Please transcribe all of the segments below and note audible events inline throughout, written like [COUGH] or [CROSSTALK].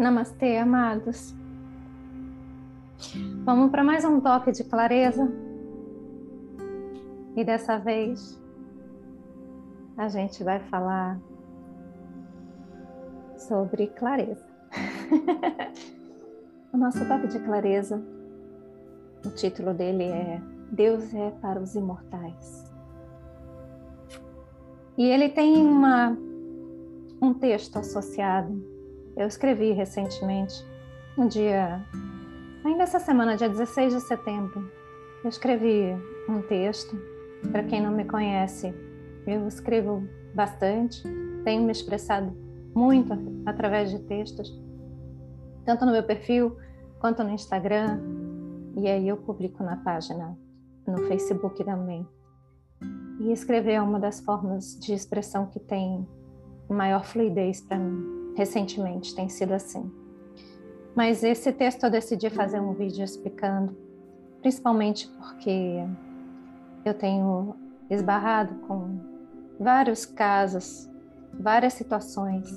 Namastê, amados. Vamos para mais um toque de clareza. E dessa vez a gente vai falar sobre clareza. [LAUGHS] o nosso toque de clareza, o título dele é Deus é para os imortais. E ele tem uma, um texto associado. Eu escrevi recentemente, um dia, ainda essa semana, dia 16 de setembro, eu escrevi um texto. Para quem não me conhece, eu escrevo bastante, tenho me expressado muito através de textos, tanto no meu perfil quanto no Instagram, e aí eu publico na página no Facebook também. E escrever é uma das formas de expressão que tem maior fluidez para mim. Recentemente tem sido assim. Mas esse texto eu decidi fazer um vídeo explicando, principalmente porque eu tenho esbarrado com vários casos, várias situações,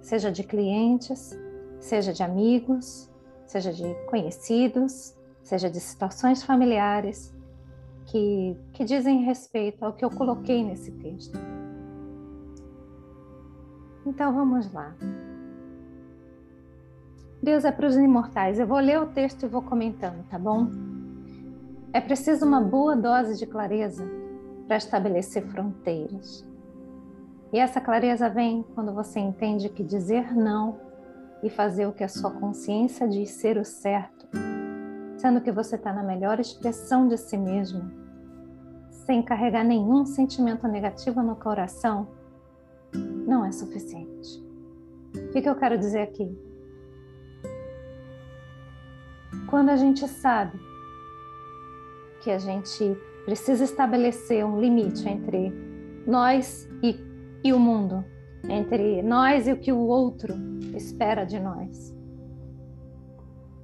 seja de clientes, seja de amigos, seja de conhecidos, seja de situações familiares que, que dizem respeito ao que eu coloquei nesse texto. Então vamos lá. Deus é para os imortais. Eu vou ler o texto e vou comentando, tá bom? É preciso uma boa dose de clareza para estabelecer fronteiras. E essa clareza vem quando você entende que dizer não e fazer o que a sua consciência diz ser o certo sendo que você está na melhor expressão de si mesmo, sem carregar nenhum sentimento negativo no coração, não é suficiente. O que, que eu quero dizer aqui? Quando a gente sabe que a gente precisa estabelecer um limite entre nós e, e o mundo, entre nós e o que o outro espera de nós.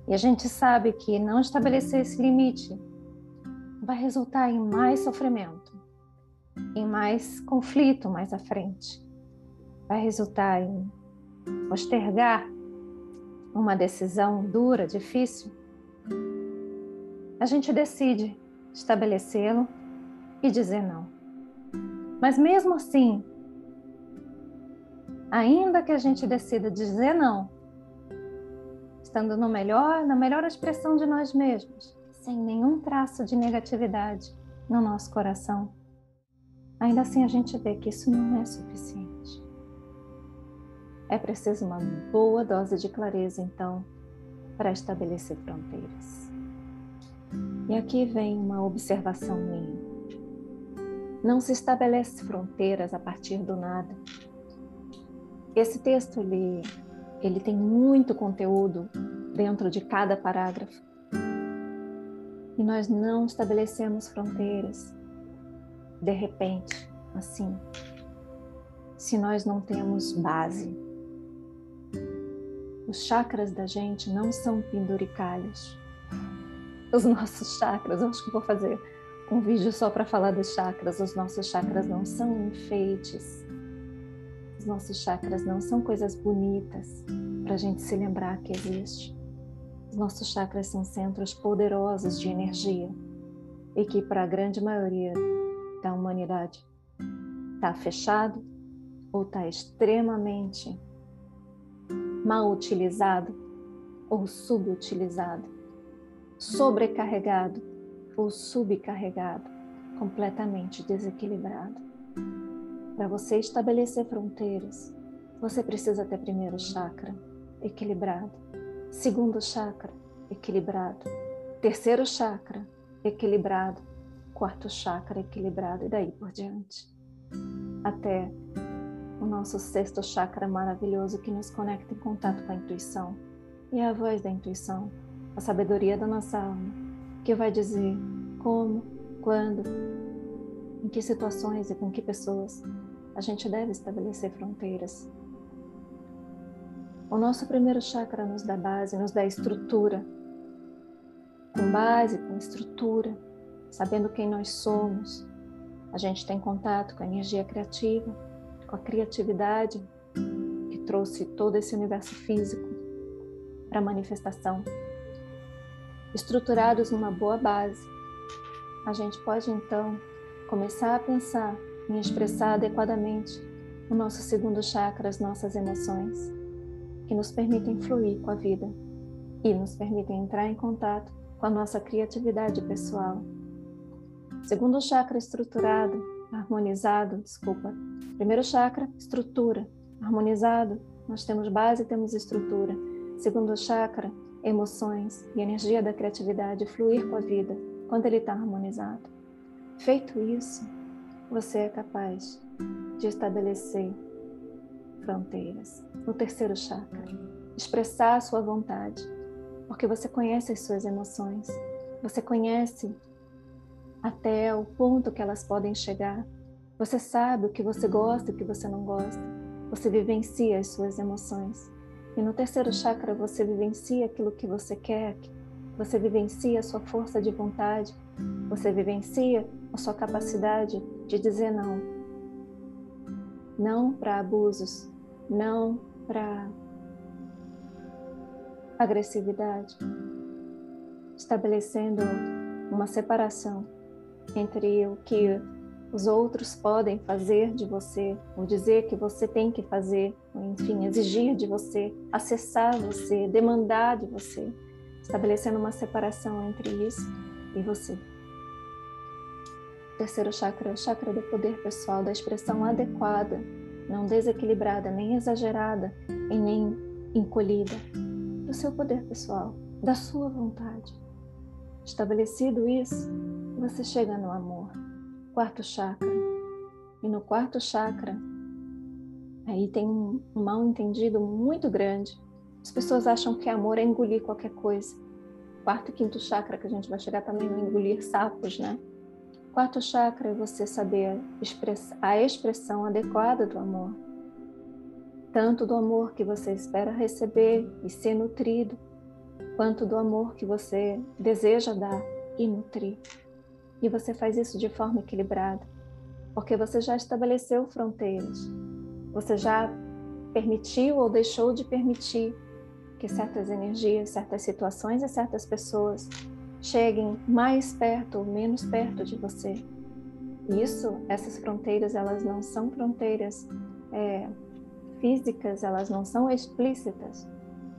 E a gente sabe que não estabelecer esse limite vai resultar em mais sofrimento, em mais conflito mais à frente. Vai resultar em postergar uma decisão dura, difícil. A gente decide estabelecê-lo e dizer não. Mas mesmo assim, ainda que a gente decida dizer não, estando no melhor, na melhor expressão de nós mesmos, sem nenhum traço de negatividade no nosso coração, ainda assim a gente vê que isso não é suficiente. É preciso uma boa dose de clareza, então, para estabelecer fronteiras. E aqui vem uma observação minha. Não se estabelece fronteiras a partir do nada. Esse texto ele ele tem muito conteúdo dentro de cada parágrafo. E nós não estabelecemos fronteiras de repente, assim, se nós não temos base. Os chakras da gente não são penduricalhos. Os nossos chakras, eu acho que vou fazer um vídeo só para falar dos chakras. Os nossos chakras não são enfeites os nossos chakras não são coisas bonitas para a gente se lembrar que existe. Os nossos chakras são centros poderosos de energia e que para a grande maioria da humanidade está fechado ou está extremamente mal utilizado ou subutilizado, sobrecarregado ou subcarregado, completamente desequilibrado. Para você estabelecer fronteiras, você precisa ter primeiro chakra equilibrado, segundo chakra equilibrado, terceiro chakra equilibrado, quarto chakra equilibrado e daí por diante. Até o nosso sexto chakra maravilhoso que nos conecta em contato com a intuição. E é a voz da intuição, a sabedoria da nossa alma, que vai dizer como, quando, em que situações e com que pessoas a gente deve estabelecer fronteiras. O nosso primeiro chakra nos dá base, nos dá estrutura. Com base, com estrutura, sabendo quem nós somos, a gente tem contato com a energia criativa, com a criatividade que trouxe todo esse universo físico para manifestação. Estruturados numa boa base, a gente pode então começar a pensar em expressar adequadamente o nosso segundo chakra, as nossas emoções, que nos permitem fluir com a vida e nos permitem entrar em contato com a nossa criatividade pessoal. Segundo chakra estruturado, harmonizado, desculpa. Primeiro chakra, estrutura, harmonizado, nós temos base temos estrutura. Segundo chakra, emoções e energia da criatividade fluir com a vida quando ele está harmonizado. Feito isso, você é capaz de estabelecer fronteiras no terceiro chakra, expressar a sua vontade, porque você conhece as suas emoções, você conhece até o ponto que elas podem chegar. Você sabe o que você gosta e o que você não gosta. Você vivencia as suas emoções. E no terceiro chakra você vivencia aquilo que você quer, você vivencia a sua força de vontade, você vivencia a sua capacidade de dizer não. Não para abusos, não para agressividade, estabelecendo uma separação entre o que os outros podem fazer de você, ou dizer que você tem que fazer, ou enfim, exigir de você, acessar você, demandar de você, estabelecendo uma separação entre isso e você. O terceiro chakra é o chakra do poder pessoal, da expressão adequada, não desequilibrada, nem exagerada e nem encolhida, do seu poder pessoal, da sua vontade. Estabelecido isso, você chega no amor, quarto chakra. E no quarto chakra, aí tem um mal entendido muito grande. As pessoas acham que amor é engolir qualquer coisa. Quarto e quinto chakra, que a gente vai chegar também no engolir sapos, né? Quarto chakra é você saber a expressão adequada do amor. Tanto do amor que você espera receber e ser nutrido, quanto do amor que você deseja dar e nutrir. E você faz isso de forma equilibrada, porque você já estabeleceu fronteiras. Você já permitiu ou deixou de permitir que certas energias, certas situações e certas pessoas cheguem mais perto ou menos perto de você. Isso, essas fronteiras, elas não são fronteiras é, físicas, elas não são explícitas.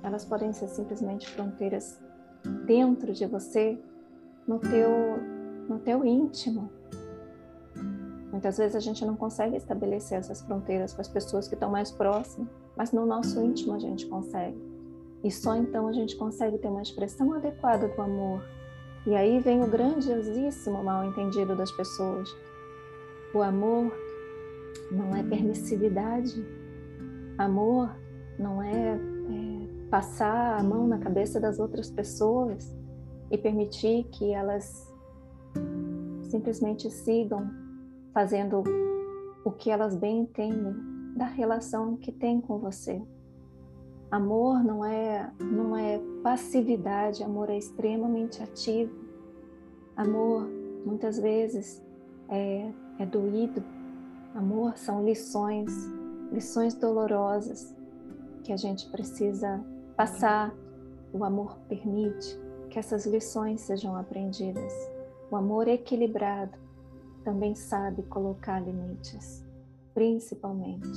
Elas podem ser simplesmente fronteiras dentro de você, no teu no teu íntimo. Muitas vezes a gente não consegue estabelecer essas fronteiras com as pessoas que estão mais próximas, mas no nosso íntimo a gente consegue. E só então a gente consegue ter uma expressão adequada do amor. E aí vem o grandiosíssimo mal entendido das pessoas. O amor não é permissividade. Amor não é, é passar a mão na cabeça das outras pessoas e permitir que elas simplesmente sigam fazendo o que elas bem entendem da relação que tem com você. Amor não é não é passividade, amor é extremamente ativo. Amor muitas vezes é, é doído. Amor são lições, lições dolorosas que a gente precisa passar. O amor permite que essas lições sejam aprendidas. O amor equilibrado também sabe colocar limites, principalmente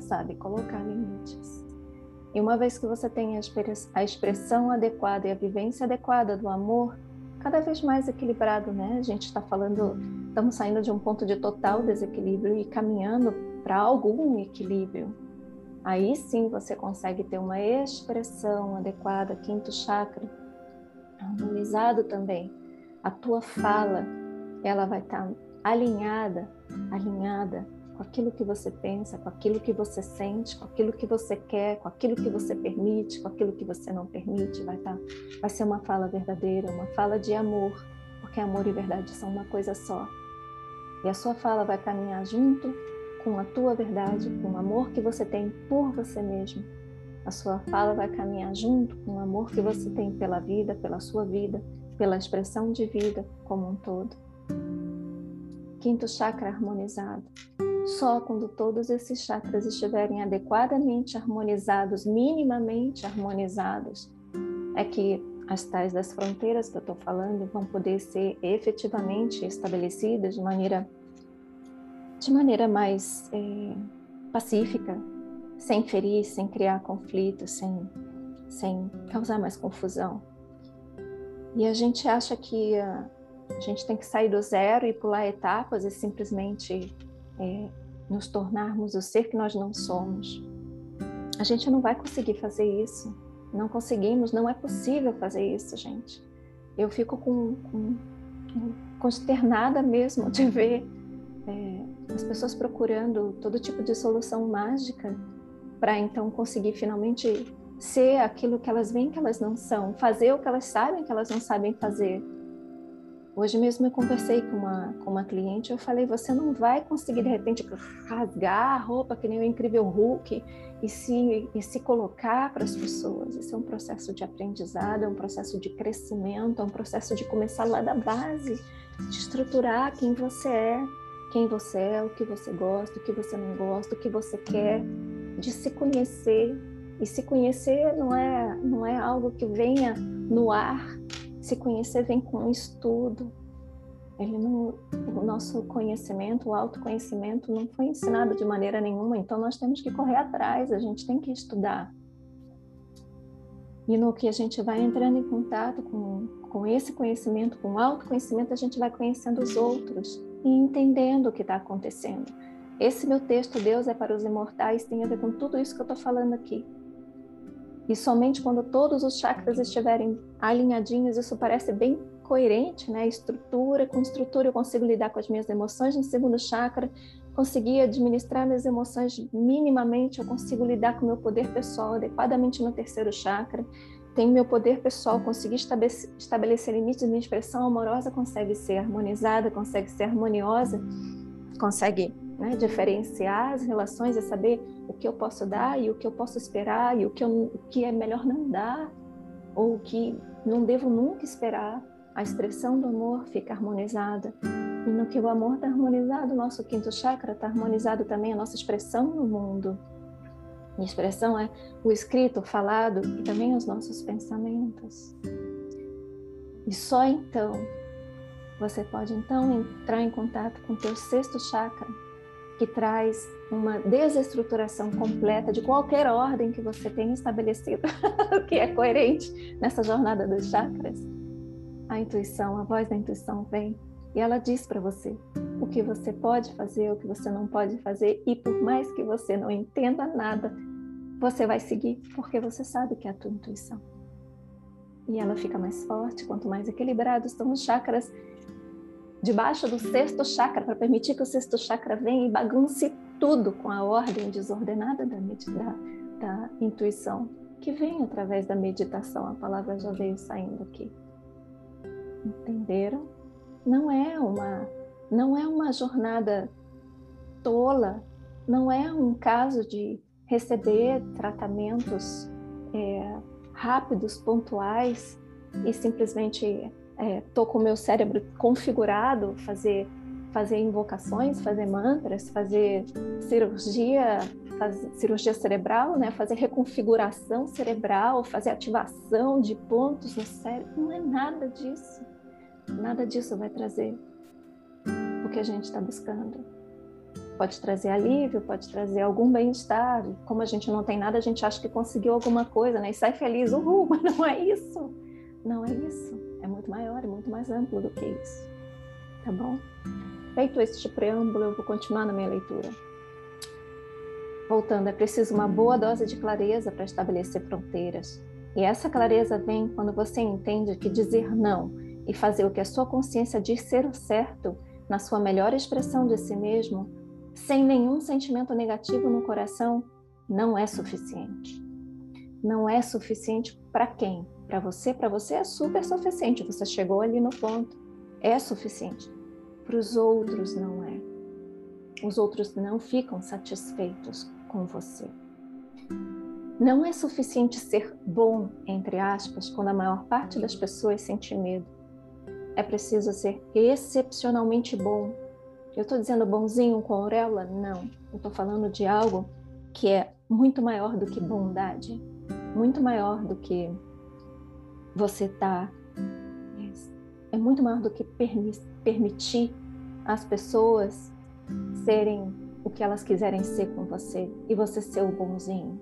sabe colocar limites. E uma vez que você tem a expressão adequada e a vivência adequada do amor, cada vez mais equilibrado, né? A gente está falando, estamos saindo de um ponto de total desequilíbrio e caminhando para algum equilíbrio. Aí sim você consegue ter uma expressão adequada, quinto chakra, harmonizado também a tua fala ela vai estar tá alinhada, alinhada com aquilo que você pensa, com aquilo que você sente, com aquilo que você quer, com aquilo que você permite, com aquilo que você não permite, vai estar, tá, vai ser uma fala verdadeira, uma fala de amor, porque amor e verdade são uma coisa só. E a sua fala vai caminhar junto com a tua verdade, com o amor que você tem por você mesmo. A sua fala vai caminhar junto com o amor que você tem pela vida, pela sua vida, pela expressão de vida como um todo. Quinto chakra harmonizado. Só quando todos esses chakras estiverem adequadamente harmonizados, minimamente harmonizados, é que as tais das fronteiras que eu estou falando vão poder ser efetivamente estabelecidas de maneira de maneira mais é, pacífica, sem ferir, sem criar conflitos, sem, sem causar mais confusão. E a gente acha que a, a gente tem que sair do zero e pular etapas e simplesmente é, nos tornarmos o ser que nós não somos. A gente não vai conseguir fazer isso. Não conseguimos, não é possível fazer isso, gente. Eu fico com, com consternada mesmo de ver é, as pessoas procurando todo tipo de solução mágica para então conseguir finalmente ser aquilo que elas veem que elas não são, fazer o que elas sabem que elas não sabem fazer. Hoje mesmo eu conversei com uma, com uma cliente, eu falei, você não vai conseguir de repente rasgar a roupa que nem o incrível Hulk e se, e se colocar para as pessoas. Isso é um processo de aprendizado, é um processo de crescimento, é um processo de começar lá da base, de estruturar quem você é, quem você é, o que você gosta, o que você não gosta, o que você quer, de se conhecer. E se conhecer não é, não é algo que venha no ar, se conhecer vem com estudo, ele não, o nosso conhecimento, o autoconhecimento não foi ensinado de maneira nenhuma, então nós temos que correr atrás, a gente tem que estudar. E no que a gente vai entrando em contato com, com esse conhecimento, com o autoconhecimento, a gente vai conhecendo os outros e entendendo o que está acontecendo. Esse meu texto, Deus é para os imortais, tem a ver com tudo isso que eu estou falando aqui. E somente quando todos os chakras estiverem alinhadinhos, isso parece bem coerente, né? Estrutura, com estrutura eu consigo lidar com as minhas emoções no segundo chakra, conseguir administrar minhas emoções minimamente, eu consigo lidar com o meu poder pessoal adequadamente no terceiro chakra. Tenho meu poder pessoal, conseguir estabelecer limites, minha expressão amorosa consegue ser harmonizada, consegue ser harmoniosa, consegue né, diferenciar as relações e saber o que eu posso dar e o que eu posso esperar e o que, eu, o que é melhor não dar ou o que não devo nunca esperar a expressão do amor fica harmonizada. E no que o amor está harmonizado, o nosso quinto chakra está harmonizado também a nossa expressão no mundo. A expressão é o escrito, o falado e também os nossos pensamentos. E só então você pode então entrar em contato com o teu sexto chakra, que traz uma desestruturação completa de qualquer ordem que você tenha estabelecido, [LAUGHS] que é coerente nessa jornada dos chakras a intuição, a voz da intuição vem e ela diz para você o que você pode fazer, o que você não pode fazer, e por mais que você não entenda nada, você vai seguir, porque você sabe que é a tua intuição. E ela fica mais forte quanto mais equilibrados estão os chakras debaixo do sexto chakra, para permitir que o sexto chakra venha e bagunce tudo com a ordem desordenada da, da, da intuição, que vem através da meditação. A palavra já veio saindo aqui. Entenderam? Não é uma não é uma jornada tola, não é um caso de receber tratamentos é, rápidos, pontuais e simplesmente é, com o meu cérebro configurado, fazer fazer invocações, fazer mantras, fazer cirurgia, fazer cirurgia cerebral, né? fazer reconfiguração cerebral, fazer ativação de pontos no cérebro. Não é nada disso. Nada disso vai trazer o que a gente está buscando. Pode trazer alívio, pode trazer algum bem-estar. Como a gente não tem nada, a gente acha que conseguiu alguma coisa, né? E sai feliz, uhul, [LAUGHS] mas não é isso. Não é isso. É muito maior, é muito mais amplo do que isso. Tá bom? Feito este preâmbulo, eu vou continuar na minha leitura. Voltando, é preciso uma boa dose de clareza para estabelecer fronteiras. E essa clareza vem quando você entende que dizer não e fazer o que a sua consciência diz ser o certo, na sua melhor expressão de si mesmo, sem nenhum sentimento negativo no coração, não é suficiente. Não é suficiente para quem? Para você, para você é super suficiente. Você chegou ali no ponto. É suficiente. Para os outros não é. Os outros não ficam satisfeitos com você. Não é suficiente ser bom, entre aspas, quando a maior parte das pessoas sente medo é preciso ser excepcionalmente bom. Eu estou dizendo bonzinho com auréola? Não. Eu estou falando de algo que é muito maior do que bondade, muito maior do que você está é muito maior do que permi permitir as pessoas serem o que elas quiserem ser com você e você ser o bonzinho.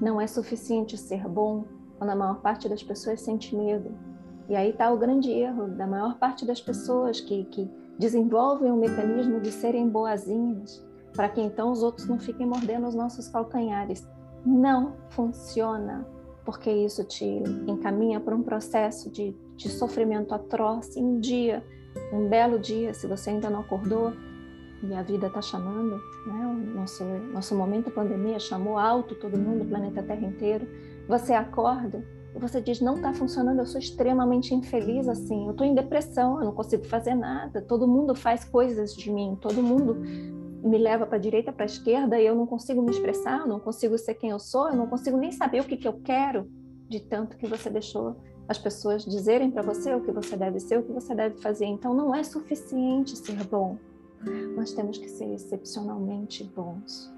Não é suficiente ser bom quando a maior parte das pessoas sente medo. E aí está o grande erro da maior parte das pessoas que, que desenvolvem o mecanismo de serem boazinhas, para que então os outros não fiquem mordendo os nossos calcanhares. Não funciona, porque isso te encaminha para um processo de, de sofrimento atroz. E um dia, um belo dia, se você ainda não acordou, e a vida está chamando, né? o nosso, nosso momento pandemia chamou alto todo mundo, o planeta Terra inteiro, você acorda você diz, não está funcionando, eu sou extremamente infeliz assim, eu estou em depressão, eu não consigo fazer nada, todo mundo faz coisas de mim, todo mundo me leva para a direita, para a esquerda, e eu não consigo me expressar, eu não consigo ser quem eu sou, eu não consigo nem saber o que, que eu quero, de tanto que você deixou as pessoas dizerem para você o que você deve ser, o que você deve fazer. Então não é suficiente ser bom. Nós temos que ser excepcionalmente bons.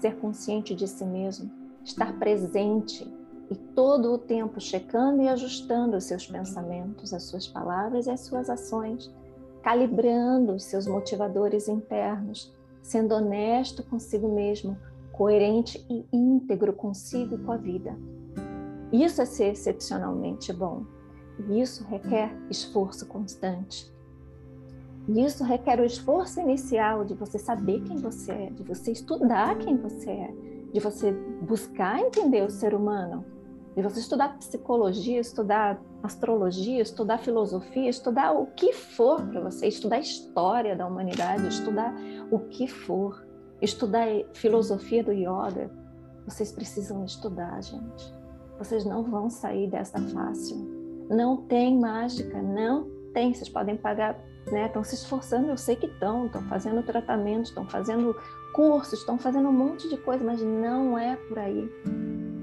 Ser consciente de si mesmo, estar presente e todo o tempo checando e ajustando os seus pensamentos, as suas palavras e as suas ações, calibrando os seus motivadores internos, sendo honesto consigo mesmo, coerente e íntegro consigo e com a vida. Isso é ser excepcionalmente bom. E isso requer esforço constante. E isso requer o esforço inicial de você saber quem você é, de você estudar quem você é, de você buscar entender o ser humano, de você estudar psicologia, estudar astrologia, estudar filosofia, estudar o que for para você, estudar a história da humanidade, estudar o que for, estudar filosofia do yoga. Vocês precisam estudar, gente. Vocês não vão sair dessa fácil. Não tem mágica, não tem. Vocês podem pagar né? Estão se esforçando, eu sei que estão, estão fazendo tratamento, estão fazendo cursos, estão fazendo um monte de coisa, mas não é por aí.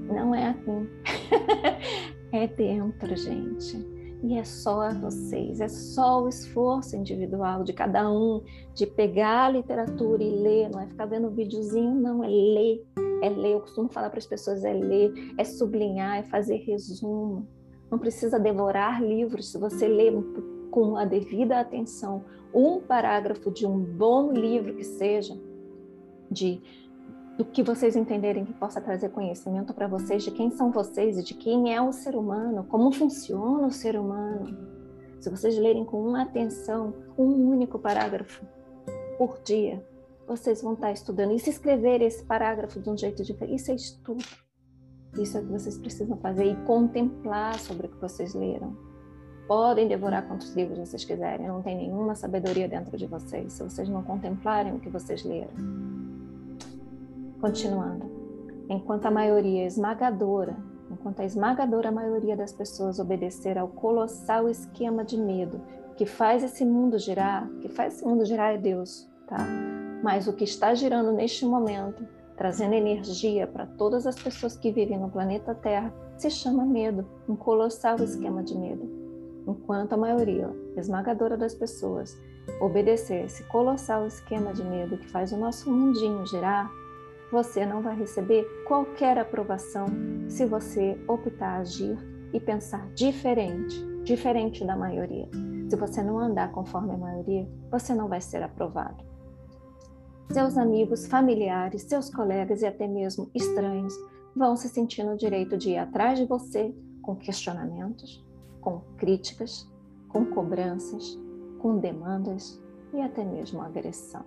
Não é assim. [LAUGHS] é dentro, gente. E é só vocês, é só o esforço individual de cada um, de pegar a literatura e ler, não é ficar vendo videozinho, não, é ler, é ler. Eu costumo falar para as pessoas: é ler, é sublinhar, é fazer resumo. Não precisa devorar livros, se você lê com a devida atenção um parágrafo de um bom livro que seja, de do que vocês entenderem que possa trazer conhecimento para vocês de quem são vocês e de quem é o ser humano, como funciona o ser humano. Se vocês lerem com uma atenção um único parágrafo por dia, vocês vão estar estudando. E se escrever esse parágrafo de um jeito diferente, isso é estudo. Isso é o que vocês precisam fazer e contemplar sobre o que vocês leram. Podem devorar quantos livros vocês quiserem, não tem nenhuma sabedoria dentro de vocês se vocês não contemplarem o que vocês leram. Continuando. Enquanto a maioria esmagadora, enquanto a esmagadora maioria das pessoas obedecer ao colossal esquema de medo que faz esse mundo girar, que faz esse mundo girar é Deus, tá? Mas o que está girando neste momento, trazendo energia para todas as pessoas que vivem no planeta Terra, se chama medo, um colossal esquema de medo enquanto a maioria esmagadora das pessoas obedecer esse colossal esquema de medo que faz o nosso mundinho girar, você não vai receber qualquer aprovação se você optar agir e pensar diferente, diferente da maioria. Se você não andar conforme a maioria, você não vai ser aprovado. Seus amigos, familiares, seus colegas e até mesmo estranhos vão se sentir no direito de ir atrás de você com questionamentos, com críticas, com cobranças, com demandas e até mesmo agressão.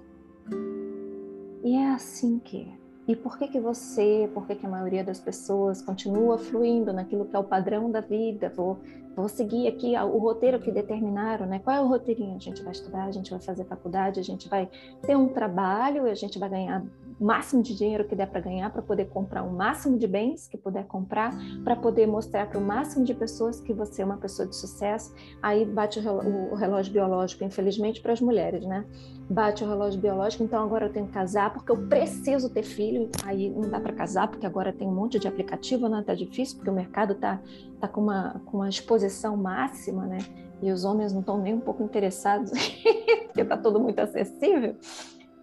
E é assim que é. E por que que você, por que que a maioria das pessoas continua fluindo naquilo que é o padrão da vida? Vou, vou seguir aqui o roteiro que determinaram, né? Qual é o roteirinho? A gente vai estudar, a gente vai fazer faculdade, a gente vai ter um trabalho, a gente vai ganhar o máximo de dinheiro que der para ganhar, para poder comprar o máximo de bens que puder comprar, para poder mostrar para o máximo de pessoas que você é uma pessoa de sucesso. Aí bate o relógio biológico, infelizmente, para as mulheres, né? Bate o relógio biológico, então agora eu tenho que casar porque eu preciso ter filho. Aí não dá para casar porque agora tem um monte de aplicativo, né? Tá difícil porque o mercado tá, tá com, uma, com uma exposição máxima, né? E os homens não estão nem um pouco interessados, [LAUGHS] porque tá tudo muito acessível.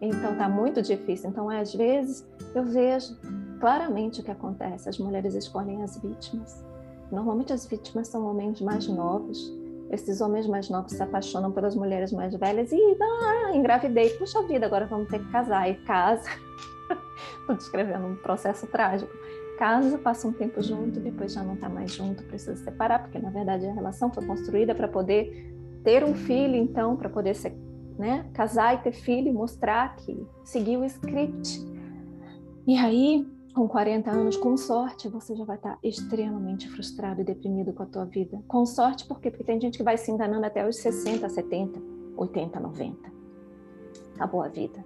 Então está muito difícil. Então, às vezes, eu vejo claramente o que acontece. As mulheres escolhem as vítimas. Normalmente as vítimas são homens mais novos. Esses homens mais novos se apaixonam pelas mulheres mais velhas e ah, engravidei. Puxa vida, agora vamos ter que casar. E casa. [LAUGHS] Estou descrevendo um processo trágico. Casa, passa um tempo junto, depois já não está mais junto, precisa separar, porque na verdade a relação foi construída para poder ter um filho, então, para poder ser, né, casar e ter filho, mostrar que seguiu o script. E aí com 40 anos, com sorte, você já vai estar extremamente frustrado e deprimido com a tua vida. Com sorte, por quê? Porque tem gente que vai se enganando até os 60, 70, 80, 90. Acabou a vida.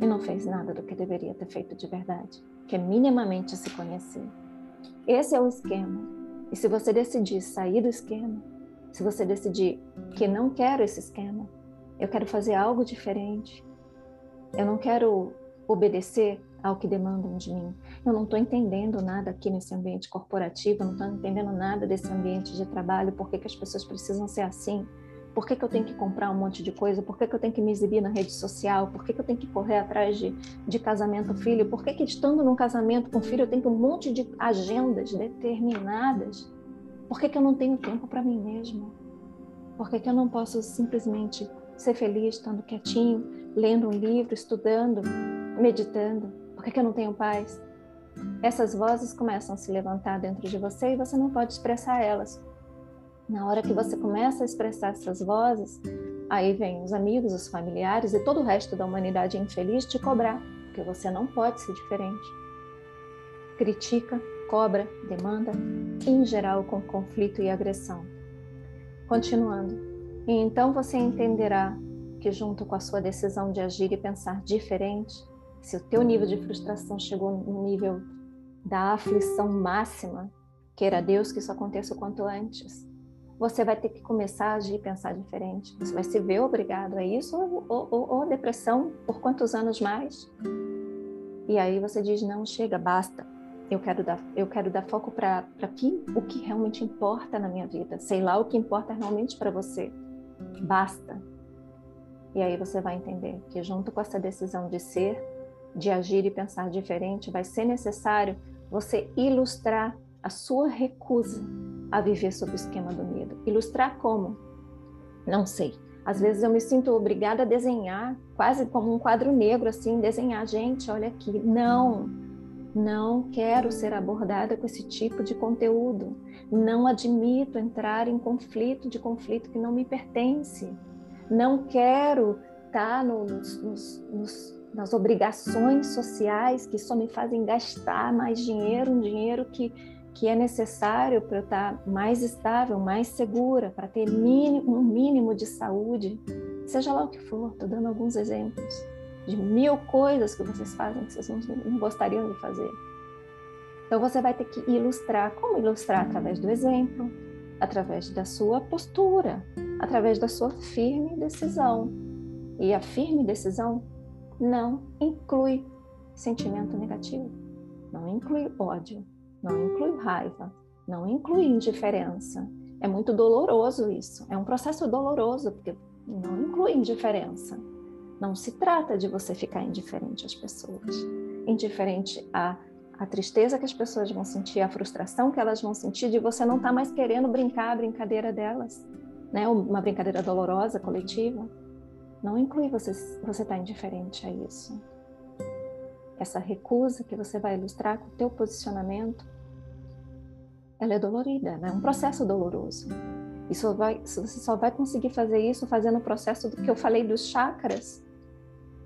E não fez nada do que deveria ter feito de verdade, que é minimamente se conhecer. Esse é o esquema. E se você decidir sair do esquema, se você decidir que não quero esse esquema, eu quero fazer algo diferente, eu não quero obedecer ao que demandam de mim. Eu não estou entendendo nada aqui nesse ambiente corporativo, eu não estou entendendo nada desse ambiente de trabalho, por que, que as pessoas precisam ser assim, por que, que eu tenho que comprar um monte de coisa, por que, que eu tenho que me exibir na rede social, por que, que eu tenho que correr atrás de, de casamento filho, por que, que estando num casamento com filho eu tenho um monte de agendas determinadas, por que, que eu não tenho tempo para mim mesma, por que, que eu não posso simplesmente ser feliz estando quietinho, lendo um livro, estudando, meditando? Por que, que eu não tenho paz? Essas vozes começam a se levantar dentro de você e você não pode expressar elas. Na hora que você começa a expressar essas vozes, aí vem os amigos, os familiares e todo o resto da humanidade infeliz te cobrar, porque você não pode ser diferente. Critica, cobra, demanda, em geral com conflito e agressão. Continuando. E então você entenderá que junto com a sua decisão de agir e pensar diferente, se o teu nível de frustração chegou no nível da aflição máxima, queira Deus que isso aconteça o quanto antes, você vai ter que começar a agir e pensar diferente. Você vai se ver obrigado a isso ou, ou, ou depressão por quantos anos mais? E aí você diz não chega, basta. Eu quero dar, eu quero dar foco para o que realmente importa na minha vida. Sei lá o que importa realmente para você. Basta. E aí você vai entender que junto com essa decisão de ser, de agir e pensar diferente, vai ser necessário você ilustrar a sua recusa a viver sob o esquema do medo. Ilustrar como? Não sei. Às vezes eu me sinto obrigada a desenhar, quase como um quadro negro, assim, desenhar, gente, olha aqui. Não, não quero ser abordada com esse tipo de conteúdo. Não admito entrar em conflito de conflito que não me pertence. Não quero estar nos, nos, nos nas obrigações sociais que só me fazem gastar mais dinheiro, um dinheiro que, que é necessário para eu estar mais estável, mais segura, para ter mínimo, um mínimo de saúde, seja lá o que for. Estou dando alguns exemplos de mil coisas que vocês fazem que vocês não, gostariam de fazer. Então você vai ter que ilustrar. Como ilustrar? Através do exemplo, através da sua postura, através da sua firme decisão. E a firme decisão não inclui sentimento negativo, não inclui ódio, não inclui raiva, não inclui indiferença. É muito doloroso isso, é um processo doloroso, porque não inclui indiferença. Não se trata de você ficar indiferente às pessoas, indiferente à, à tristeza que as pessoas vão sentir, à frustração que elas vão sentir de você não estar tá mais querendo brincar a brincadeira delas, né? uma brincadeira dolorosa, coletiva. Não inclui você você estar tá indiferente a isso. Essa recusa que você vai ilustrar com o teu posicionamento, ela é dolorida, né? é um processo doloroso. Isso vai, você só vai conseguir fazer isso fazendo o processo do que eu falei dos chakras,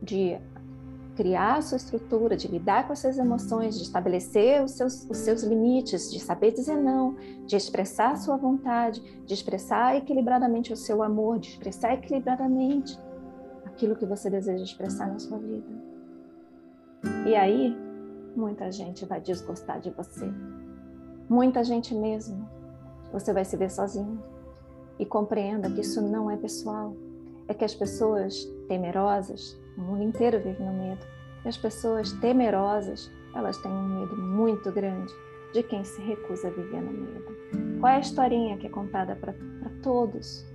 de criar a sua estrutura, de lidar com essas emoções, de estabelecer os seus, os seus limites, de saber dizer não, de expressar a sua vontade, de expressar equilibradamente o seu amor, de expressar equilibradamente aquilo que você deseja expressar na sua vida. E aí, muita gente vai desgostar de você. Muita gente mesmo. Você vai se ver sozinho. E compreenda que isso não é pessoal. É que as pessoas temerosas, o mundo inteiro vive no medo. E as pessoas temerosas, elas têm um medo muito grande de quem se recusa a viver no medo. Qual é a historinha que é contada para todos?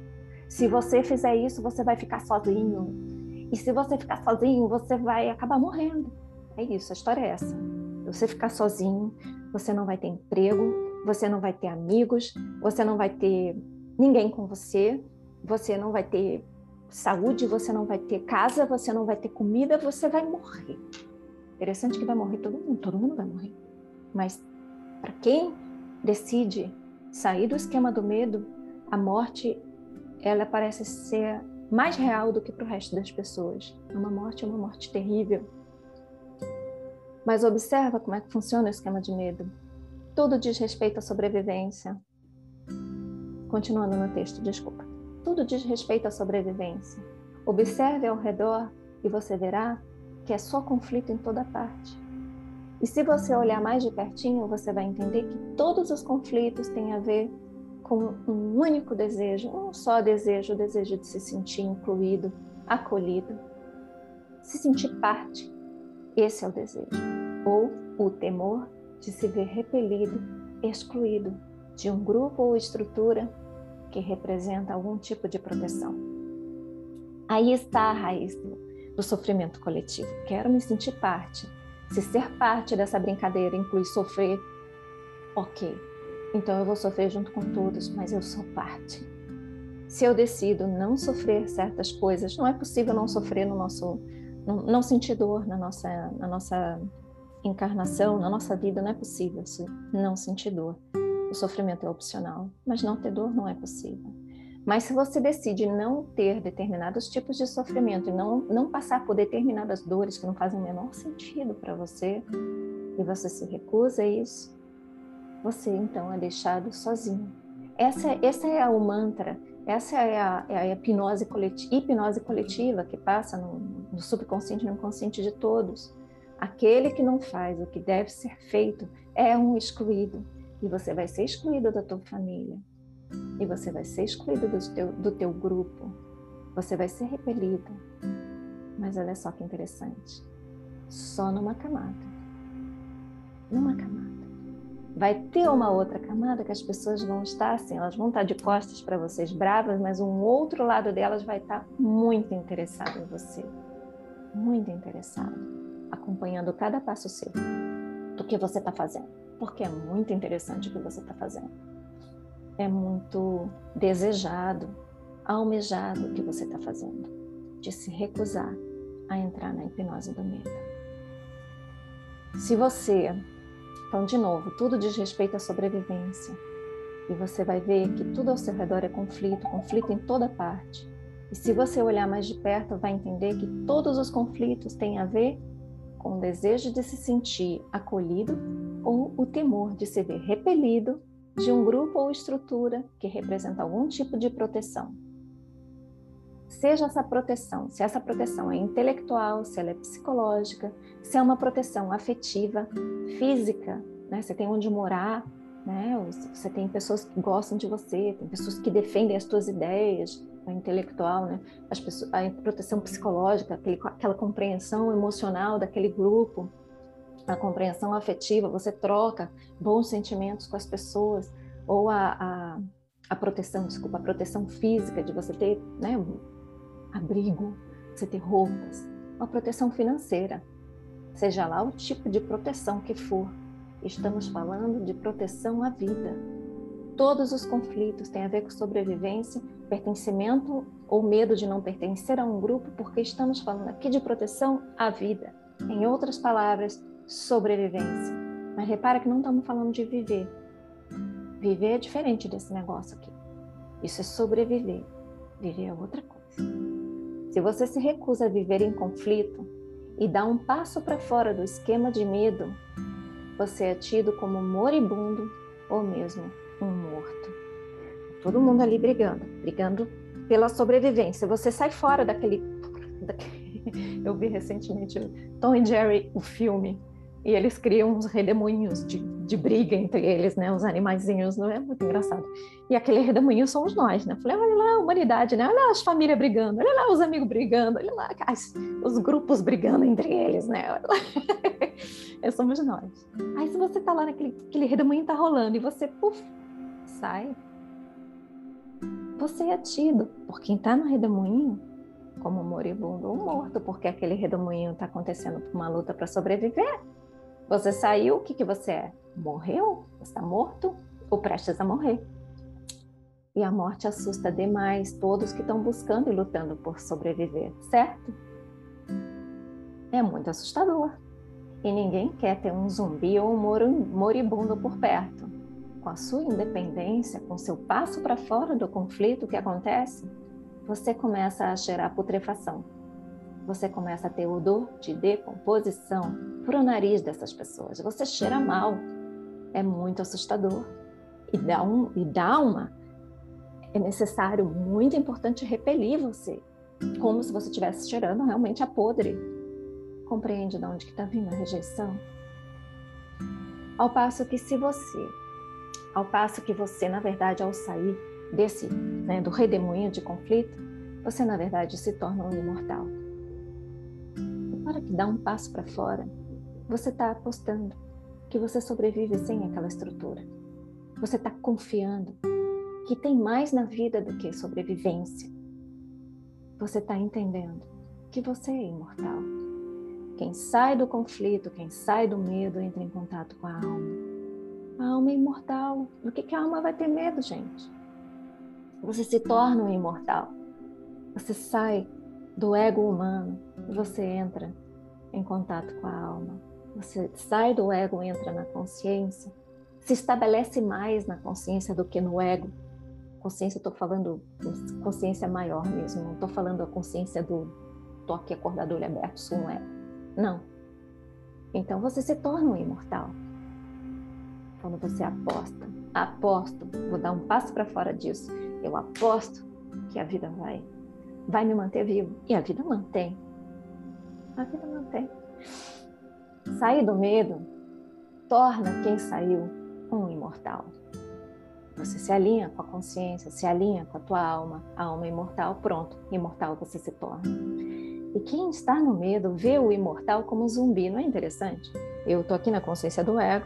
Se você fizer isso, você vai ficar sozinho. E se você ficar sozinho, você vai acabar morrendo. É isso, a história é essa. Você ficar sozinho, você não vai ter emprego, você não vai ter amigos, você não vai ter ninguém com você, você não vai ter saúde, você não vai ter casa, você não vai ter comida, você vai morrer. Interessante que vai morrer todo mundo, todo mundo vai morrer. Mas para quem decide sair do esquema do medo, a morte ela parece ser mais real do que para o resto das pessoas. Uma morte é uma morte terrível. Mas observa como é que funciona o esquema de medo. Tudo diz respeito à sobrevivência. Continuando no texto, desculpa. Tudo diz respeito à sobrevivência. Observe ao redor e você verá que é só conflito em toda parte. E se você olhar mais de pertinho, você vai entender que todos os conflitos têm a ver com um único desejo, um só desejo, o desejo de se sentir incluído, acolhido, se sentir parte. Esse é o desejo. Ou o temor de se ver repelido, excluído de um grupo ou estrutura que representa algum tipo de proteção. Aí está a raiz do, do sofrimento coletivo. Quero me sentir parte. Se ser parte dessa brincadeira inclui sofrer, ok. Então eu vou sofrer junto com todos, mas eu sou parte. Se eu decido não sofrer certas coisas, não é possível não sofrer no nosso, não, não sentir dor na nossa, na nossa encarnação, na nossa vida, não é possível não sentir dor. O sofrimento é opcional, mas não ter dor não é possível. Mas se você decide não ter determinados tipos de sofrimento e não, não passar por determinadas dores que não fazem o menor sentido para você, e você se recusa a isso, você então é deixado sozinho. Essa, essa é o mantra, essa é a, é a hipnose, coletiva, hipnose coletiva que passa no, no subconsciente e no inconsciente de todos. Aquele que não faz o que deve ser feito é um excluído. E você vai ser excluído da tua família. E você vai ser excluído do teu, do teu grupo. Você vai ser repelido. Mas olha só que interessante. Só numa camada. Numa camada. Vai ter uma outra camada que as pessoas vão estar assim, elas vão estar de costas para vocês bravas, mas um outro lado delas vai estar muito interessado em você. Muito interessado, acompanhando cada passo seu do que você está fazendo porque é muito interessante o que você está fazendo. É muito desejado, almejado o que você está fazendo, de se recusar a entrar na hipnose do medo. Se você, então de novo, tudo diz respeito à sobrevivência, e você vai ver que tudo ao seu redor é conflito, conflito em toda parte. E se você olhar mais de perto, vai entender que todos os conflitos têm a ver com o desejo de se sentir acolhido ou o temor de se ver repelido de um grupo ou estrutura que representa algum tipo de proteção. Seja essa proteção, se essa proteção é intelectual, se ela é psicológica, se é uma proteção afetiva, física, né? Você tem onde morar, né? Você tem pessoas que gostam de você, tem pessoas que defendem as suas ideias, a intelectual, né? As pessoas, a proteção psicológica, aquele, aquela compreensão emocional daquele grupo, a compreensão afetiva, você troca bons sentimentos com as pessoas, ou a, a, a proteção, desculpa, a proteção física de você ter né, abrigo, você ter roupas, uma proteção financeira, seja lá o tipo de proteção que for. Estamos falando de proteção à vida. Todos os conflitos têm a ver com sobrevivência, pertencimento ou medo de não pertencer a um grupo, porque estamos falando aqui de proteção à vida. Em outras palavras, sobrevivência. Mas repara que não estamos falando de viver. Viver é diferente desse negócio aqui. Isso é sobreviver. Viver é outra coisa. Se você se recusa a viver em conflito e dá um passo para fora do esquema de medo, você é tido como moribundo ou mesmo um morto. Todo mundo ali brigando, brigando pela sobrevivência. Você sai fora daquele. [LAUGHS] Eu vi recentemente Tom e Jerry, o filme, e eles criam uns redemoinhos de, de briga entre eles, né? Os animaizinhos, não é muito engraçado. E aquele redemoinho somos nós, né? Falei, olha lá a humanidade, né? Olha lá as famílias brigando, olha lá os amigos brigando, olha lá as, os grupos brigando entre eles, né? [LAUGHS] é, somos nós. Aí se você tá lá naquele aquele redemoinho tá rolando e você, puf, sai, você é tido por quem tá no redemoinho como moribundo ou morto, porque aquele redemoinho está acontecendo por uma luta para sobreviver. Você saiu, o que, que você é? Morreu? Está morto? ou prestes a morrer. E a morte assusta demais todos que estão buscando e lutando por sobreviver, certo? É muito assustador. E ninguém quer ter um zumbi ou um moribundo por perto. Com a sua independência, com seu passo para fora do conflito que acontece, você começa a cheirar putrefação. Você começa a ter odor de decomposição para o nariz dessas pessoas. Você cheira mal. É muito assustador. E dá, um, e dá uma. É necessário, muito importante, repelir você. Como se você estivesse cheirando realmente a podre. Compreende de onde está vindo a rejeição? Ao passo que se você, ao passo que você, na verdade, ao sair desse, né, do redemoinho de conflito, você na verdade se torna um imortal. Na hora que dá um passo para fora, você está apostando que você sobrevive sem aquela estrutura. Você está confiando que tem mais na vida do que sobrevivência. Você está entendendo que você é imortal. Quem sai do conflito, quem sai do medo, entra em contato com a alma. A alma é imortal. Do que, que a alma vai ter medo, gente? Você se torna um imortal. Você sai do ego humano e você entra em contato com a alma. Você sai do ego, entra na consciência, se estabelece mais na consciência do que no ego. Consciência, estou falando consciência maior mesmo, não estou falando a consciência do toque acordado, olho aberto, sou um ego. Não. Então você se torna um imortal. Quando você aposta, aposto, vou dar um passo para fora disso, eu aposto que a vida vai vai me manter vivo. E a vida mantém. A vida mantém. Sair do medo torna quem saiu um imortal. Você se alinha com a consciência, se alinha com a tua alma, a alma imortal, pronto, imortal você se torna. E quem está no medo vê o imortal como zumbi, não é interessante? Eu estou aqui na consciência do ego,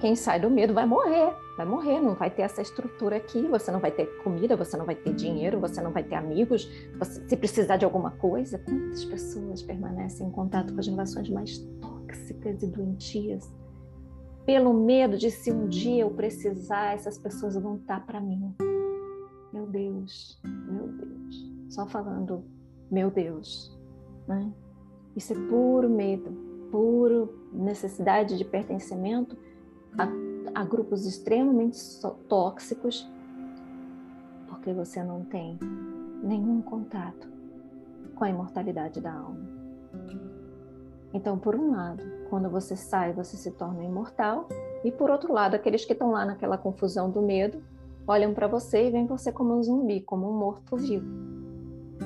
quem sai do medo vai morrer, vai morrer, não vai ter essa estrutura aqui, você não vai ter comida, você não vai ter dinheiro, você não vai ter amigos, você, se precisar de alguma coisa, quantas pessoas permanecem em contato com as relações mais tóxicas e doentias? Pelo medo de se um dia eu precisar, essas pessoas vão estar para mim. Meu Deus, meu Deus. Só falando, meu Deus. Né? Isso é puro medo, puro necessidade de pertencimento a, a grupos extremamente tóxicos, porque você não tem nenhum contato com a imortalidade da alma. Então, por um lado, quando você sai, você se torna imortal, e por outro lado, aqueles que estão lá naquela confusão do medo olham para você e veem você como um zumbi, como um morto-vivo.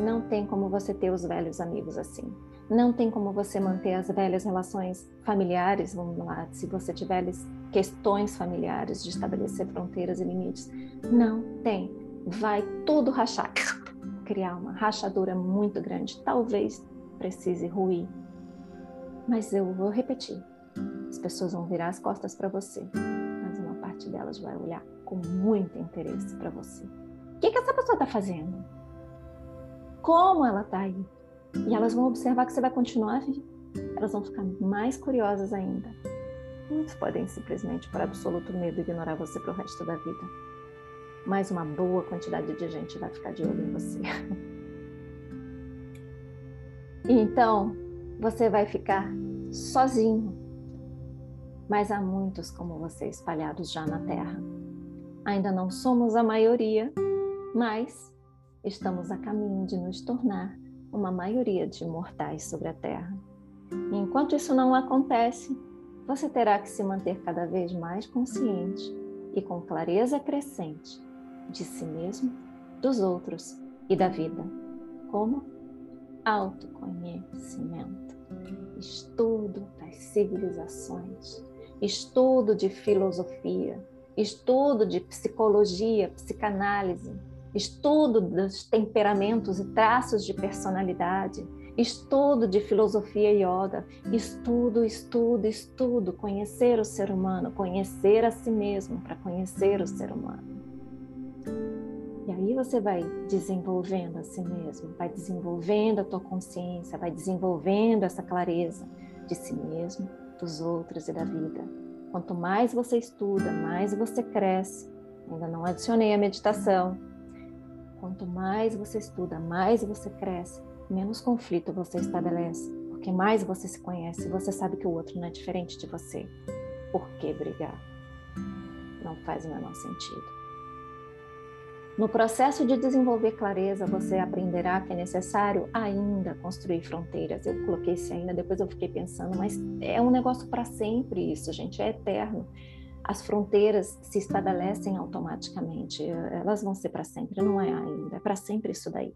Não tem como você ter os velhos amigos assim. Não tem como você manter as velhas relações familiares, vamos lá, se você tiver questões familiares de estabelecer fronteiras e limites. Não tem. Vai tudo rachar, criar uma rachadura muito grande. Talvez precise ruir. Mas eu vou repetir. As pessoas vão virar as costas para você, mas uma parte delas vai olhar com muito interesse para você. O que, que essa pessoa está fazendo? Como ela está aí? E elas vão observar que você vai continuar vivo. Elas vão ficar mais curiosas ainda. Muitos podem simplesmente, por absoluto medo, ignorar você para o resto da vida. Mas uma boa quantidade de gente vai ficar de olho em você. [LAUGHS] então, você vai ficar sozinho. Mas há muitos como você espalhados já na Terra. Ainda não somos a maioria, mas estamos a caminho de nos tornar uma maioria de mortais sobre a Terra. E enquanto isso não acontece, você terá que se manter cada vez mais consciente e com clareza crescente de si mesmo, dos outros e da vida. Como? Autoconhecimento, estudo das civilizações, estudo de filosofia, estudo de psicologia, psicanálise, estudo dos temperamentos e traços de personalidade, estudo de filosofia yoga, estudo, estudo, estudo, conhecer o ser humano, conhecer a si mesmo para conhecer o ser humano. E aí você vai desenvolvendo a si mesmo, vai desenvolvendo a tua consciência, vai desenvolvendo essa clareza de si mesmo, dos outros e da vida. Quanto mais você estuda, mais você cresce. Ainda não adicionei a meditação. Quanto mais você estuda, mais você cresce, menos conflito você estabelece, porque mais você se conhece, você sabe que o outro não é diferente de você. Por que brigar? Não faz o menor sentido. No processo de desenvolver clareza, você aprenderá que é necessário ainda construir fronteiras. Eu coloquei isso ainda, depois eu fiquei pensando, mas é um negócio para sempre isso, gente, é eterno. As fronteiras se estabelecem automaticamente, elas vão ser para sempre, não é ainda, é para sempre isso daí.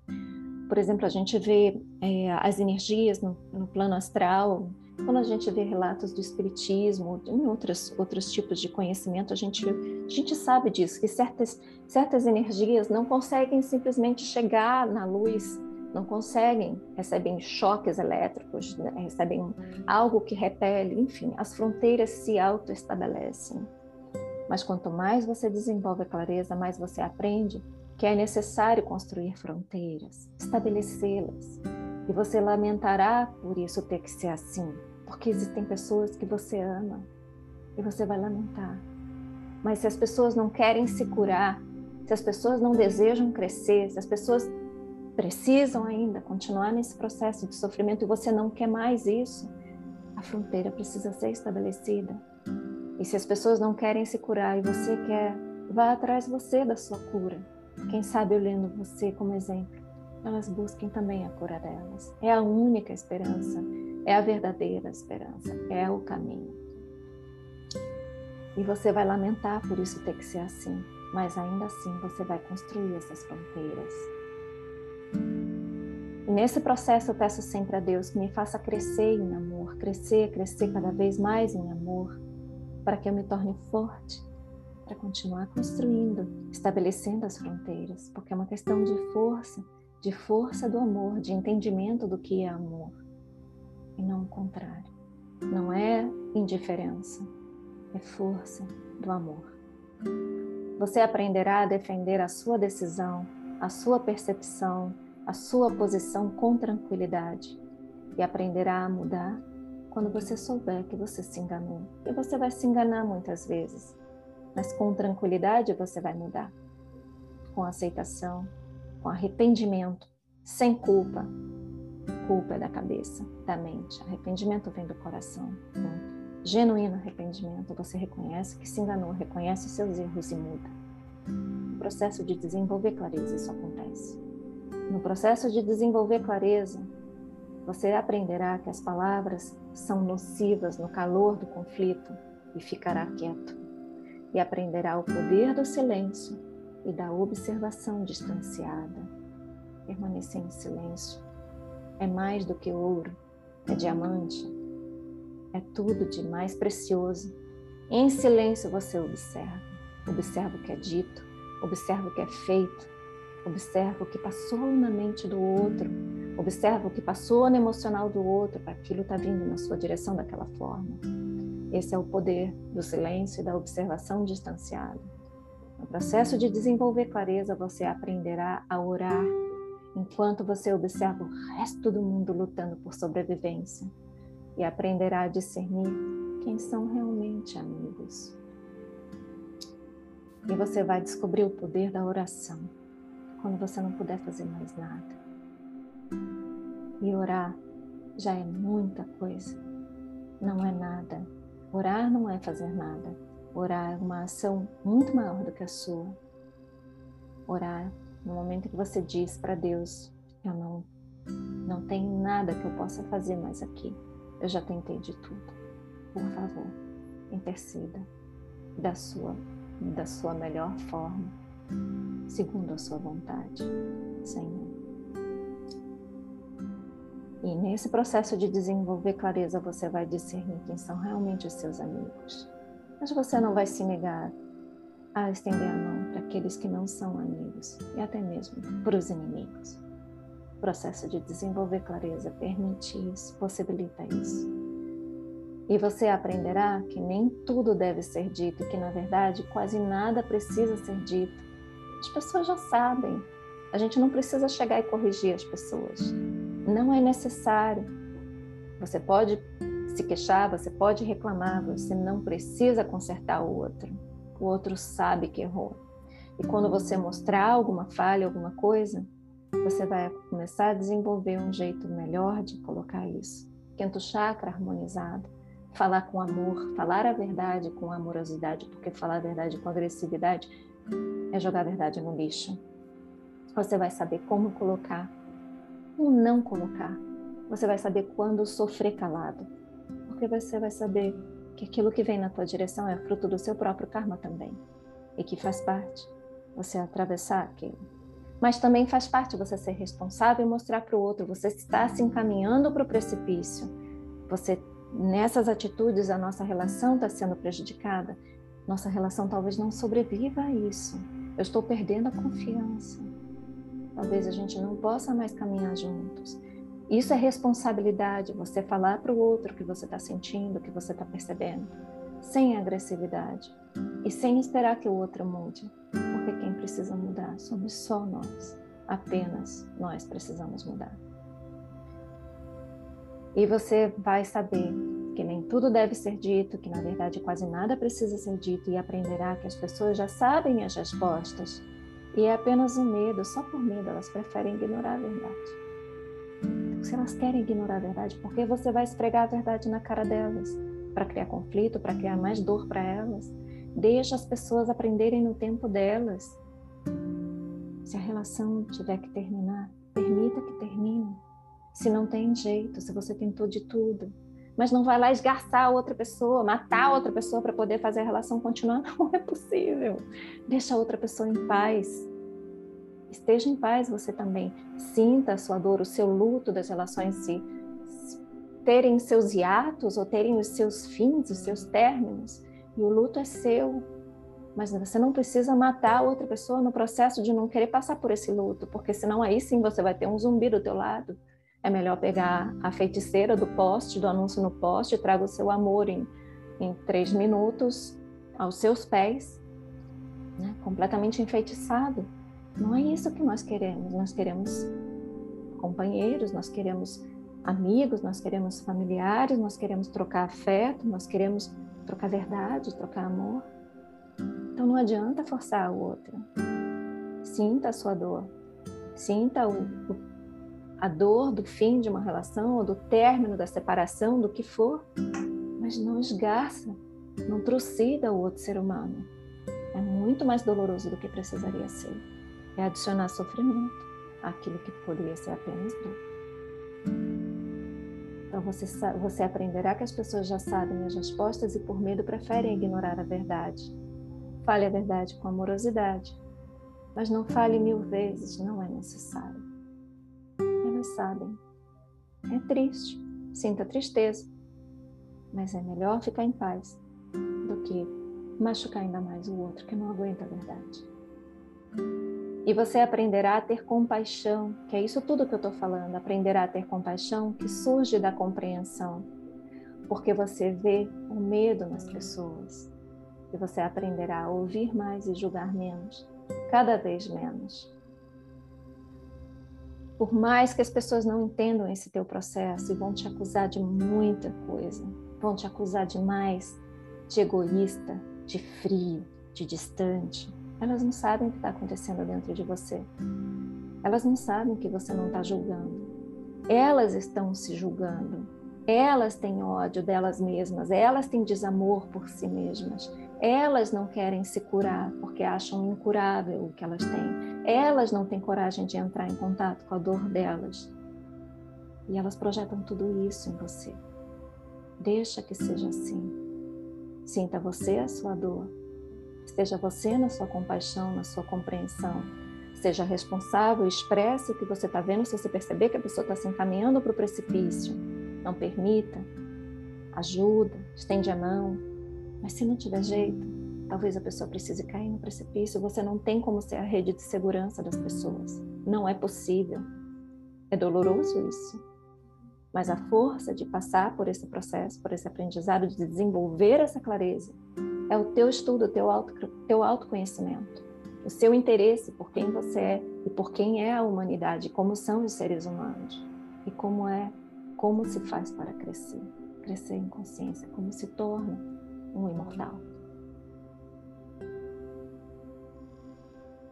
Por exemplo, a gente vê é, as energias no, no plano astral, quando a gente vê relatos do espiritismo, em outros, outros tipos de conhecimento, a gente, a gente sabe disso, que certas, certas energias não conseguem simplesmente chegar na luz, não conseguem, recebem choques elétricos, né? recebem algo que repele, enfim, as fronteiras se autoestabelecem. Mas quanto mais você desenvolve a clareza, mais você aprende que é necessário construir fronteiras, estabelecê-las, e você lamentará por isso ter que ser assim, porque existem pessoas que você ama e você vai lamentar. Mas se as pessoas não querem se curar, se as pessoas não desejam crescer, se as pessoas precisam ainda continuar nesse processo de sofrimento e você não quer mais isso, a fronteira precisa ser estabelecida. E se as pessoas não querem se curar e você quer, vá atrás você da sua cura. Quem sabe olhando você como exemplo elas busquem também a cura delas. É a única esperança, é a verdadeira esperança, é o caminho. E você vai lamentar por isso ter que ser assim, mas ainda assim você vai construir essas fronteiras. E nesse processo eu peço sempre a Deus que me faça crescer em amor, crescer, crescer cada vez mais em amor, para que eu me torne forte, para continuar construindo, estabelecendo as fronteiras, porque é uma questão de força de força do amor, de entendimento do que é amor, e não o contrário. Não é indiferença, é força do amor. Você aprenderá a defender a sua decisão, a sua percepção, a sua posição com tranquilidade e aprenderá a mudar quando você souber que você se enganou. E você vai se enganar muitas vezes, mas com tranquilidade você vai mudar. Com aceitação, com arrependimento, sem culpa. Culpa é da cabeça, da mente. Arrependimento vem do coração. Genuíno arrependimento, você reconhece que se enganou, reconhece seus erros e muda. No processo de desenvolver clareza, isso acontece. No processo de desenvolver clareza, você aprenderá que as palavras são nocivas no calor do conflito e ficará quieto. E aprenderá o poder do silêncio e da observação distanciada. Permanecer em silêncio é mais do que ouro, é diamante, é tudo de mais precioso. Em silêncio você observa, observa o que é dito, observa o que é feito, observa o que passou na mente do outro, observa o que passou no emocional do outro, para aquilo está vindo na sua direção daquela forma. Esse é o poder do silêncio e da observação distanciada. No processo de desenvolver clareza, você aprenderá a orar enquanto você observa o resto do mundo lutando por sobrevivência e aprenderá a discernir quem são realmente amigos. E você vai descobrir o poder da oração quando você não puder fazer mais nada. E orar já é muita coisa, não é nada. Orar não é fazer nada. Orar é uma ação muito maior do que a sua. Orar no momento que você diz para Deus: Eu não, não tenho nada que eu possa fazer mais aqui. Eu já tentei de tudo. Por favor, interceda da sua, da sua melhor forma, segundo a sua vontade, Senhor. E nesse processo de desenvolver clareza, você vai discernir quem são realmente os seus amigos mas você não vai se negar a estender a mão para aqueles que não são amigos e até mesmo para os inimigos. O processo de desenvolver clareza permite isso, possibilita isso. E você aprenderá que nem tudo deve ser dito que, na verdade, quase nada precisa ser dito. As pessoas já sabem. A gente não precisa chegar e corrigir as pessoas. Não é necessário. Você pode se queixar, você pode reclamar, você não precisa consertar o outro. O outro sabe que errou. E quando você mostrar alguma falha, alguma coisa, você vai começar a desenvolver um jeito melhor de colocar isso. Quinto chakra harmonizado. Falar com amor, falar a verdade com amorosidade, porque falar a verdade com agressividade é jogar a verdade no lixo. Você vai saber como colocar ou não colocar. Você vai saber quando sofrer calado, porque você vai saber que aquilo que vem na tua direção é fruto do seu próprio karma também e que faz parte você atravessar aquilo. Mas também faz parte você ser responsável e mostrar para o outro, você está se encaminhando para o precipício. Você nessas atitudes a nossa relação está sendo prejudicada. Nossa relação talvez não sobreviva a isso. Eu estou perdendo a confiança. Talvez a gente não possa mais caminhar juntos. Isso é responsabilidade, você falar para o outro o que você está sentindo, o que você está percebendo, sem agressividade e sem esperar que o outro mude, porque quem precisa mudar somos só nós, apenas nós precisamos mudar. E você vai saber que nem tudo deve ser dito, que na verdade quase nada precisa ser dito e aprenderá que as pessoas já sabem as respostas e é apenas o medo, só por medo elas preferem ignorar a verdade se elas querem ignorar a verdade, por que você vai esfregar a verdade na cara delas? Para criar conflito, para criar mais dor para elas? Deixa as pessoas aprenderem no tempo delas. Se a relação tiver que terminar, permita que termine. Se não tem jeito, se você tentou de tudo, mas não vai lá esgarçar outra pessoa, matar outra pessoa para poder fazer a relação continuar, [LAUGHS] não é possível. Deixa a outra pessoa em paz. Esteja em paz você também. Sinta a sua dor, o seu luto das relações se, terem seus hiatos ou terem os seus fins, os seus términos. E o luto é seu. Mas você não precisa matar outra pessoa no processo de não querer passar por esse luto, porque senão aí sim você vai ter um zumbi do teu lado. É melhor pegar a feiticeira do poste, do anúncio no poste, traga o seu amor em, em três minutos aos seus pés, né? completamente enfeitiçado não é isso que nós queremos. Nós queremos companheiros, nós queremos amigos, nós queremos familiares, nós queremos trocar afeto, nós queremos trocar verdade, trocar amor. Então não adianta forçar o outro. Sinta a sua dor. Sinta o, o, a dor do fim de uma relação ou do término da separação, do que for, mas não esgarça, não trucida o outro ser humano. É muito mais doloroso do que precisaria ser é adicionar sofrimento àquilo que poderia ser apenas dor. Então você, você aprenderá que as pessoas já sabem as respostas e por medo preferem ignorar a verdade. Fale a verdade com amorosidade, mas não fale mil vezes, não é necessário. Elas sabem. É triste, sinta tristeza, mas é melhor ficar em paz do que machucar ainda mais o outro que não aguenta a verdade. E você aprenderá a ter compaixão, que é isso tudo que eu estou falando, aprenderá a ter compaixão que surge da compreensão, porque você vê o medo nas pessoas. E você aprenderá a ouvir mais e julgar menos, cada vez menos. Por mais que as pessoas não entendam esse teu processo e vão te acusar de muita coisa, vão te acusar demais de egoísta, de frio, de distante, elas não sabem o que está acontecendo dentro de você. Elas não sabem que você não está julgando. Elas estão se julgando. Elas têm ódio delas mesmas. Elas têm desamor por si mesmas. Elas não querem se curar porque acham incurável o que elas têm. Elas não têm coragem de entrar em contato com a dor delas. E elas projetam tudo isso em você. Deixa que seja assim. Sinta você a sua dor Esteja você na sua compaixão, na sua compreensão. Seja responsável, expresse o que você está vendo. Se você perceber que a pessoa está se encaminhando para o precipício, não permita. Ajuda, estende a mão. Mas se não tiver jeito, talvez a pessoa precise cair no precipício. Você não tem como ser a rede de segurança das pessoas. Não é possível. É doloroso isso. Mas a força de passar por esse processo, por esse aprendizado, de desenvolver essa clareza, é o teu estudo, o teu, auto, teu autoconhecimento, o seu interesse por quem você é e por quem é a humanidade, como são os seres humanos e como é, como se faz para crescer. crescer em consciência, como se torna um imortal.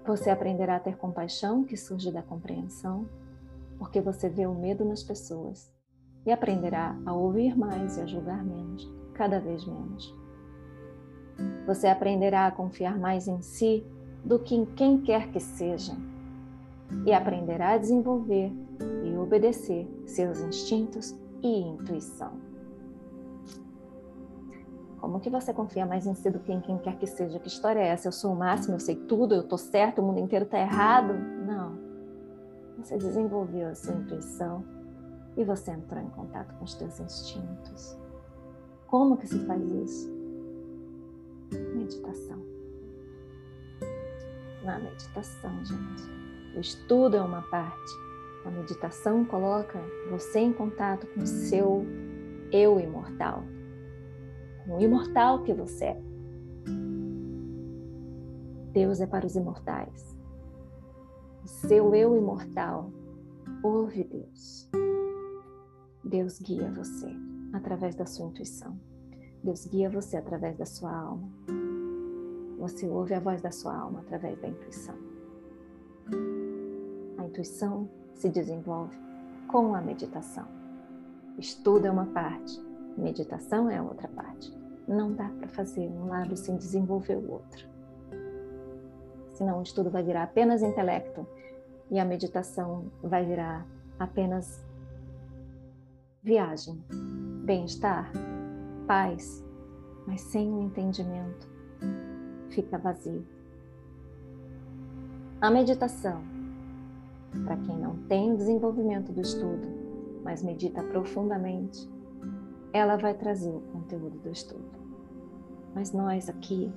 Você aprenderá a ter compaixão que surge da compreensão, porque você vê o medo nas pessoas, e aprenderá a ouvir mais e a julgar menos, cada vez menos. Você aprenderá a confiar mais em si do que em quem quer que seja, e aprenderá a desenvolver e obedecer seus instintos e intuição. Como que você confia mais em si do que em quem quer que seja? Que história é essa? Eu sou o máximo, eu sei tudo, eu estou certo, o mundo inteiro está errado? Não. Você desenvolveu a sua intuição e você entrou em contato com os seus instintos. Como que se faz isso? Meditação. Na meditação, gente. O estudo é uma parte. A meditação coloca você em contato com o seu eu imortal o imortal que você é. Deus é para os imortais. O seu eu imortal ouve Deus. Deus guia você através da sua intuição. Deus guia você através da sua alma. Você ouve a voz da sua alma através da intuição. A intuição se desenvolve com a meditação. Estudo é uma parte, Meditação é a outra parte. Não dá para fazer um lado sem desenvolver o outro. Senão o estudo vai virar apenas intelecto e a meditação vai virar apenas viagem, bem-estar, paz, mas sem o entendimento fica vazio. A meditação, para quem não tem desenvolvimento do estudo, mas medita profundamente, ela vai trazer o conteúdo do estudo. Mas nós aqui,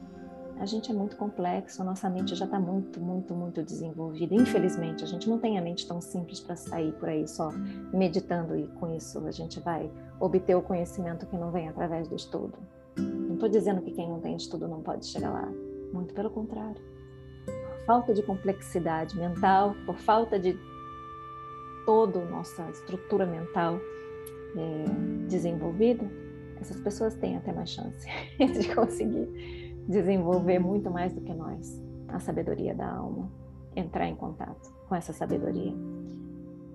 a gente é muito complexo, a nossa mente já está muito, muito, muito desenvolvida. Infelizmente, a gente não tem a mente tão simples para sair por aí só meditando e com isso a gente vai obter o conhecimento que não vem através do estudo. Não estou dizendo que quem não tem estudo não pode chegar lá. Muito pelo contrário. Por falta de complexidade mental, por falta de toda a nossa estrutura mental, é, desenvolvida, essas pessoas têm até mais chance [LAUGHS] de conseguir desenvolver muito mais do que nós a sabedoria da alma, entrar em contato com essa sabedoria.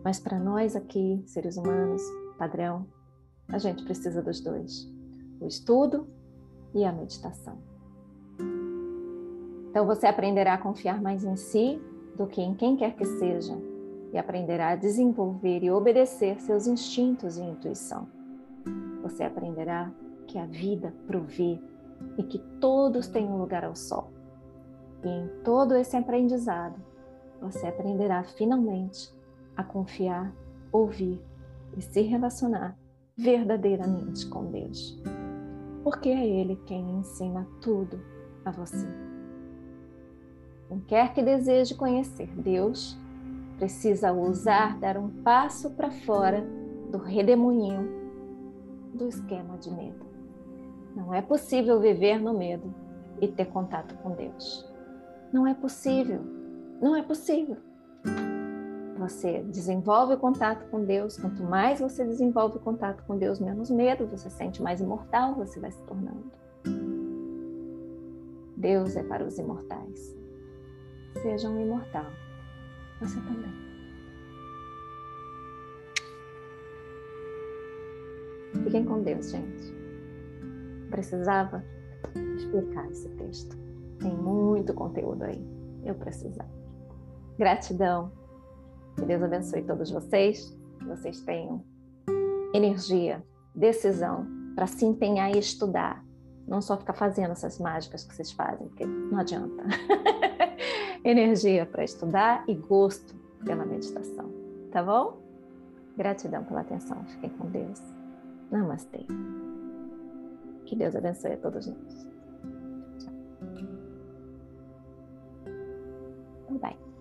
Mas para nós aqui, seres humanos, padrão, a gente precisa dos dois: o estudo e a meditação. Então você aprenderá a confiar mais em si do que em quem quer que seja e aprenderá a desenvolver e obedecer seus instintos e intuição. Você aprenderá que a vida provê e que todos têm um lugar ao sol. E em todo esse aprendizado, você aprenderá finalmente a confiar, ouvir e se relacionar verdadeiramente com Deus. Porque é Ele quem ensina tudo a você. Quem quer que deseje conhecer Deus, precisa ousar dar um passo para fora do redemoinho do esquema de medo. Não é possível viver no medo e ter contato com Deus. Não é possível. Não é possível. Você desenvolve o contato com Deus, quanto mais você desenvolve o contato com Deus, menos medo você sente, mais imortal você vai se tornando. Deus é para os imortais. Seja um imortal você também. Fiquem com Deus, gente. Precisava explicar esse texto. Tem muito conteúdo aí. Eu precisava. Gratidão. Que Deus abençoe todos vocês. Que vocês tenham energia, decisão para se empenhar e estudar. Não só ficar fazendo essas mágicas que vocês fazem, porque não adianta. [LAUGHS] energia para estudar e gosto pela meditação, tá bom? Gratidão pela atenção, fiquem com Deus. Namastê. Que Deus abençoe a todos nós. Tchau. Bye.